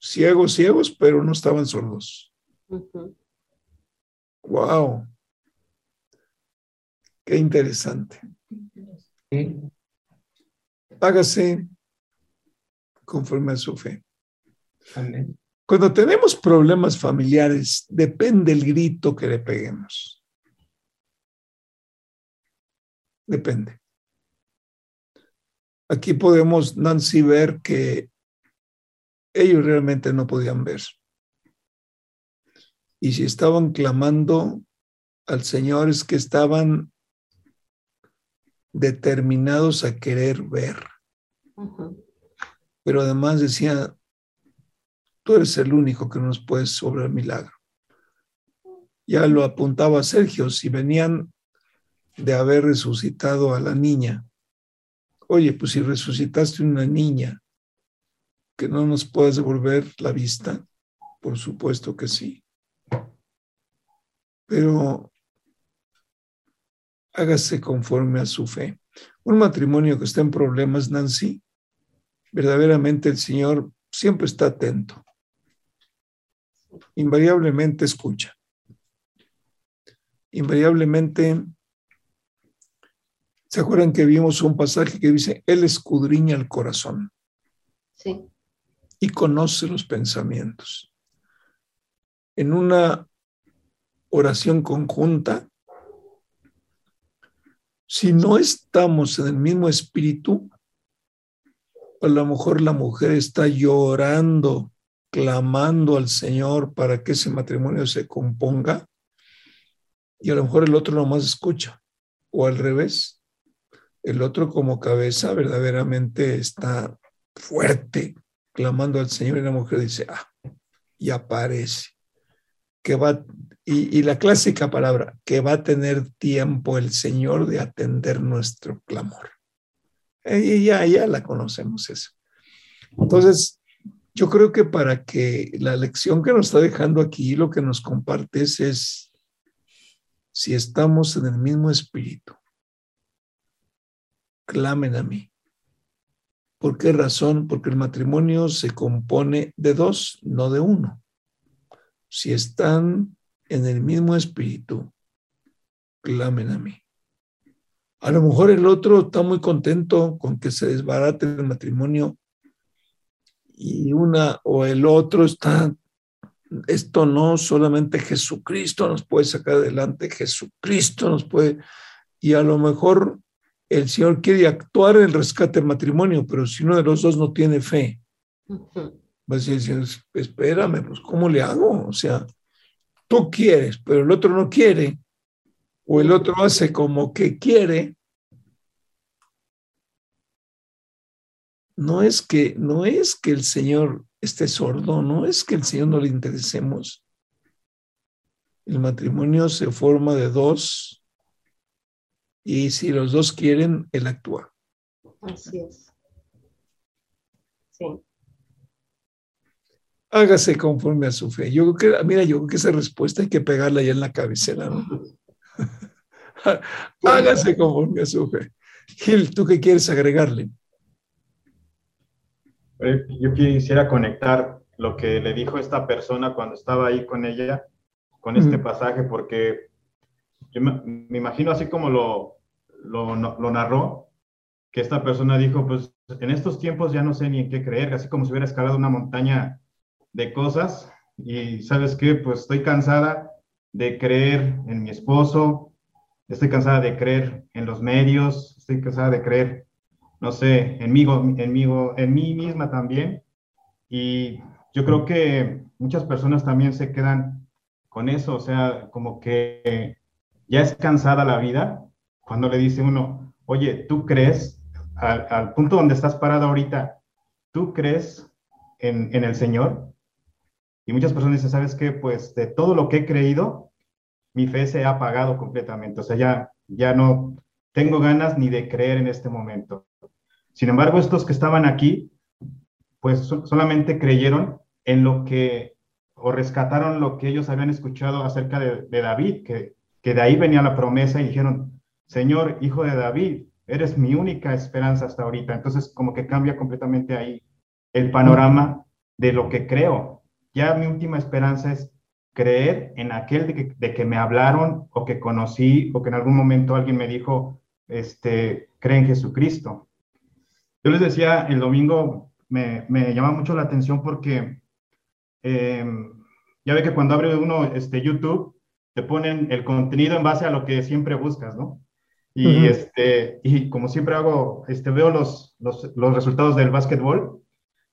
Ciegos, ciegos, pero no estaban sordos. Wow. Qué interesante. Hágase conforme a su fe. Amén. Cuando tenemos problemas familiares, depende el grito que le peguemos. Depende. Aquí podemos, Nancy, ver que ellos realmente no podían ver. Y si estaban clamando al Señor es que estaban determinados a querer ver. Pero además decía, tú eres el único que nos puedes sobrar milagro. Ya lo apuntaba Sergio, si venían de haber resucitado a la niña, oye, pues si resucitaste una niña, que no nos puedes devolver la vista, por supuesto que sí. Pero hágase conforme a su fe. Un matrimonio que está en problemas, Nancy, verdaderamente el Señor siempre está atento. Invariablemente escucha. Invariablemente ¿Se acuerdan que vimos un pasaje que dice, Él escudriña el corazón? Sí. Y conoce los pensamientos. En una oración conjunta, si no estamos en el mismo espíritu, a lo mejor la mujer está llorando, clamando al Señor para que ese matrimonio se componga y a lo mejor el otro nomás escucha o al revés. El otro como cabeza verdaderamente está fuerte, clamando al Señor y la mujer dice, ah, y aparece, que va, y, la clásica palabra, que va a tener tiempo el Señor de atender nuestro clamor. Y ya, ya la conocemos eso. Entonces, yo creo que para que la lección que nos está dejando aquí, lo que nos compartes es si estamos en el mismo espíritu, clamen a mí. ¿Por qué razón? Porque el matrimonio se compone de dos, no de uno. Si están en el mismo espíritu, clamen a mí. A lo mejor el otro está muy contento con que se desbarate el matrimonio y una o el otro está, esto no, solamente Jesucristo nos puede sacar adelante, Jesucristo nos puede, y a lo mejor el Señor quiere actuar en el rescate del matrimonio, pero si uno de los dos no tiene fe, va a decir, espérame, pues ¿cómo le hago? O sea, tú quieres, pero el otro no quiere, o el otro hace como que quiere, no es que no es que el Señor esté sordo, no es que el Señor no le interesemos. El matrimonio se forma de dos y si los dos quieren, él actúa. Así es. Sí. Hágase conforme a su fe. Yo creo que, mira, yo creo que esa respuesta hay que pegarla ya en la cabecera, ¿no? Hágase conforme a su fe. Gil, ¿tú qué quieres agregarle? Eh, yo quisiera conectar lo que le dijo esta persona cuando estaba ahí con ella, con este pasaje, porque yo me, imagino así como lo, lo, lo, narró, que esta persona dijo, pues en estos tiempos ya no sé ni en qué creer, así como si hubiera escalado una montaña de cosas y sabes qué, pues estoy cansada de creer en mi esposo, estoy cansada de creer en los medios, estoy cansada de creer no sé, en mí, en mí, en mí misma también. Y yo creo que muchas personas también se quedan con eso, o sea, como que ya es cansada la vida cuando le dice uno, oye, ¿tú crees al, punto donde estás parado ahorita, ¿tú crees en, en el Señor? Y muchas personas dicen, ¿sabes qué? Pues de todo lo que he creído, mi fe se ha apagado completamente, o sea, ya, ya no tengo ganas ni de creer en este momento. Sin embargo, estos que estaban aquí, pues solamente creyeron en lo que, o rescataron lo que ellos habían escuchado acerca de, David, que, que de ahí venía la promesa y dijeron, Señor, hijo de David, eres mi única esperanza hasta ahorita. Entonces, como que cambia completamente ahí el panorama de lo que creo. Ya mi última esperanza es creer en aquel de que, de que, me hablaron o que conocí o que en algún momento alguien me dijo, este, cree en Jesucristo. Yo les decía, el domingo me, me llama mucho la atención porque eh, ya ve que cuando abre uno este, YouTube, te ponen el contenido en base a lo que siempre buscas, ¿no? Y, este, y como siempre hago, este, veo los, los, los resultados del básquetbol,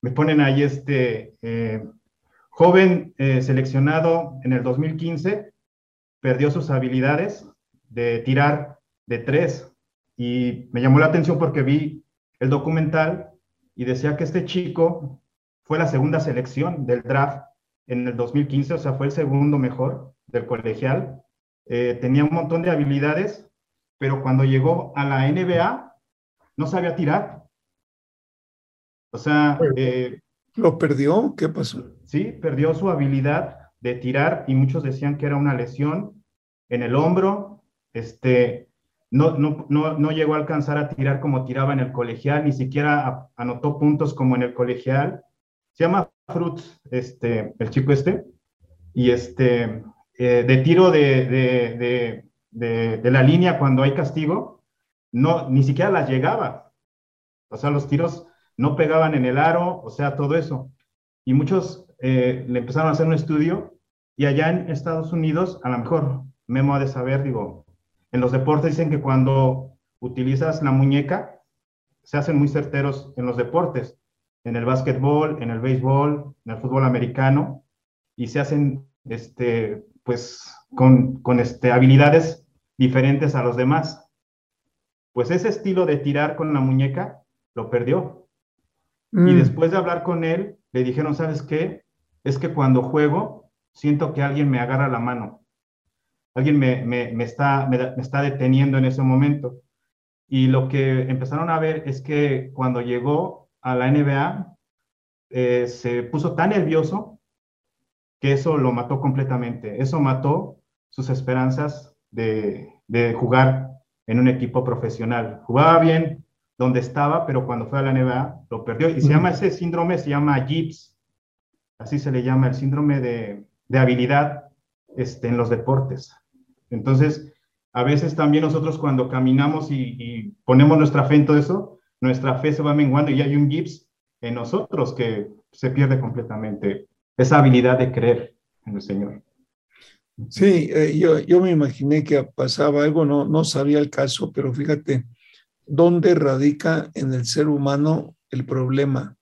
me ponen ahí este eh, joven eh, seleccionado en el 2015, perdió sus habilidades de tirar de tres y me llamó la atención porque vi el documental y decía que este chico fue la segunda selección del draft en el 2015, o sea, fue el segundo mejor del colegial. Eh, tenía un montón de habilidades, pero cuando llegó a la NBA no sabía tirar. O sea... Eh, ¿Lo perdió? ¿Qué pasó? Sí, perdió su habilidad de tirar y muchos decían que era una lesión en el hombro. Este, no, no, no, llegó a alcanzar a tirar como tiraba en el colegial, ni siquiera anotó puntos como en el colegial. Se llama Fruits, este, el chico este, y este, eh, de tiro de, de, la línea cuando hay castigo, no, ni siquiera las llegaba. O sea, los tiros no pegaban en el aro, o sea, todo eso. Y muchos eh, le empezaron a hacer un estudio y allá en Estados Unidos, a lo mejor Memo ha de saber, digo, en los deportes dicen que cuando utilizas la muñeca, se hacen muy certeros en los deportes, en el básquetbol, en el béisbol, en el fútbol americano, y se hacen este, pues, con, con este, habilidades diferentes a los demás. Pues ese estilo de tirar con la muñeca lo perdió. Y Mm. después de hablar con él, le dijeron, ¿sabes qué? Es que cuando juego, siento que alguien me agarra la mano. Alguien me, me- me está, me está deteniendo en ese momento. Y lo que empezaron a ver es que cuando llegó a la NBA, eh, se puso tan nervioso que eso lo mató completamente. Eso mató sus esperanzas de, de jugar en un equipo profesional. Jugaba bien donde estaba, pero cuando fue a la NBA lo perdió. Y se llama ese síndrome, se llama GIPS. Así se le llama, el síndrome de, de habilidad este, en los deportes. Entonces, a veces también nosotros cuando caminamos y, y ponemos nuestra fe en todo eso, nuestra fe se va menguando y hay un GIPS en nosotros que se pierde completamente esa habilidad de creer en el Señor. Sí, eh, yo, yo me imaginé que pasaba algo, no, no sabía el caso, pero fíjate, ¿dónde radica en el ser humano el problema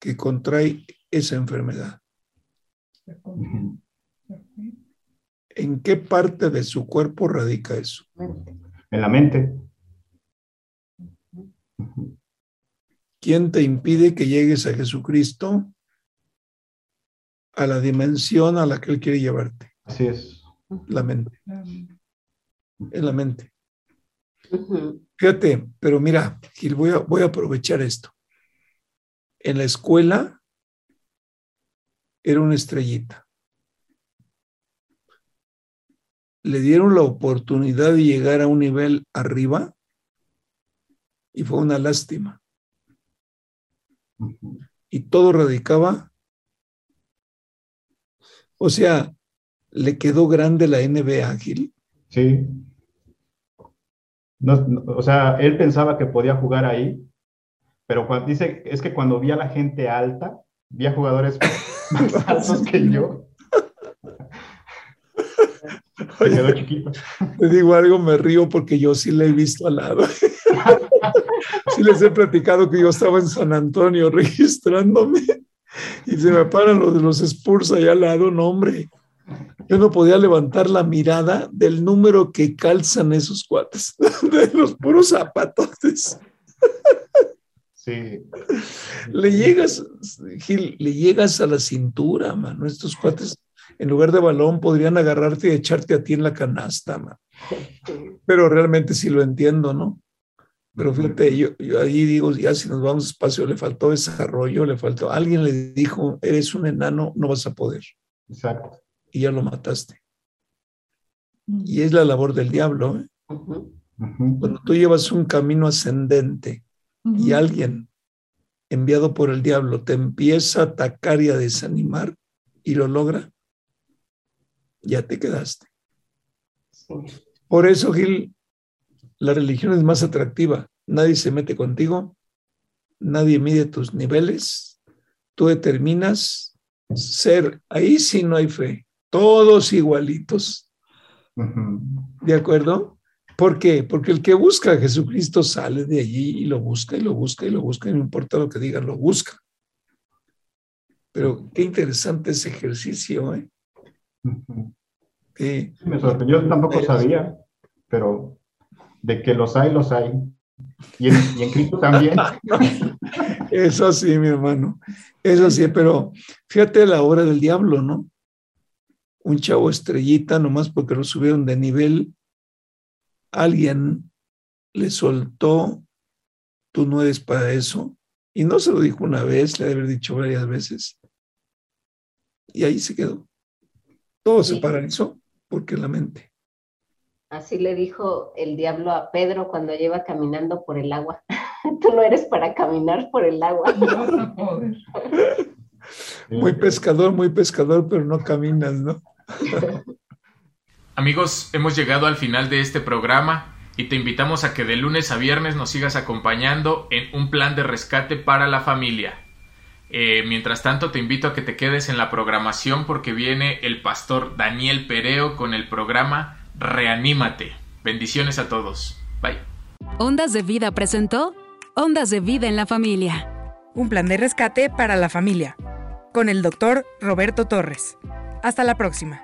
que contrae esa enfermedad? ¿En qué parte de su cuerpo radica eso? En la mente. ¿Quién te impide que llegues a Jesucristo a la dimensión a la que Él quiere llevarte? Así es. La mente. En la mente. Fíjate, pero mira, Gil, voy a, voy a aprovechar esto. En la escuela era una estrellita. Le dieron la oportunidad de llegar a un nivel arriba y fue una lástima. Y todo radicaba. O sea, le quedó grande la NBA, Gil. Sí. No, no, o sea, él pensaba que podía jugar ahí, pero cuando dice, es que cuando vi a la gente alta, vi a jugadores más altos que yo. Se quedó chiquito. Te digo algo, me río porque yo sí le he visto al lado. sí les he platicado que yo estaba en San Antonio registrándome y se me paran los de los Spurs allá al lado, no hombre. Yo no podía levantar la mirada del número que calzan esos cuates, de los puros zapatotes. Sí. Le llegas, Gil, le llegas a la cintura, mano. Estos cuates, en lugar de balón, podrían agarrarte y echarte a ti en la canasta, mano. Pero realmente sí lo entiendo, ¿no? Pero fíjate, yo, yo ahí digo, ya si nos vamos despacio, le faltó desarrollo, le faltó. Alguien le dijo, eres un enano, no vas a poder. Exacto. Y ya lo mataste. Y es la labor del diablo. ¿eh? Cuando tú llevas un camino ascendente y alguien enviado por el diablo te empieza a atacar y a desanimar y lo logra, ya te quedaste. Por eso, Gil, la religión es más atractiva. Nadie se mete contigo, nadie mide tus niveles, tú determinas ser, ahí sí no hay fe, todos igualitos. ¿De acuerdo? ¿Por qué? Porque el que busca a Jesucristo sale de allí y lo busca y lo busca y lo busca y no importa lo que digan, lo busca. Pero qué interesante ese ejercicio, ¿eh? Sí. Me sorprendió, yo tampoco sabía, pero de que los hay, los hay. Y en, y en Cristo también. Eso sí, mi hermano. Eso sí, pero fíjate la obra del diablo, ¿no? Un chavo estrellita, nomás porque lo subieron de nivel, alguien le soltó, tú no eres para eso. Y no se lo dijo una vez, le debe haber dicho varias veces. Y ahí se quedó. Todo se paralizó porque la mente. Así le dijo el diablo a Pedro cuando lleva caminando por el agua. Tú no eres para caminar por el agua. Muy pescador, muy pescador, pero no caminas, ¿no? Amigos, hemos llegado al final de este programa y te invitamos a que de lunes a viernes nos sigas acompañando en un plan de rescate para la familia. Eh, mientras tanto, te invito a que te quedes en la programación porque viene el pastor Daniel Pereo con el programa Reanímate. Bendiciones a todos. Bye. Ondas de Vida presentó Ondas de Vida en la Familia. Un plan de rescate para la familia. Con el doctor Roberto Torres. Hasta la próxima.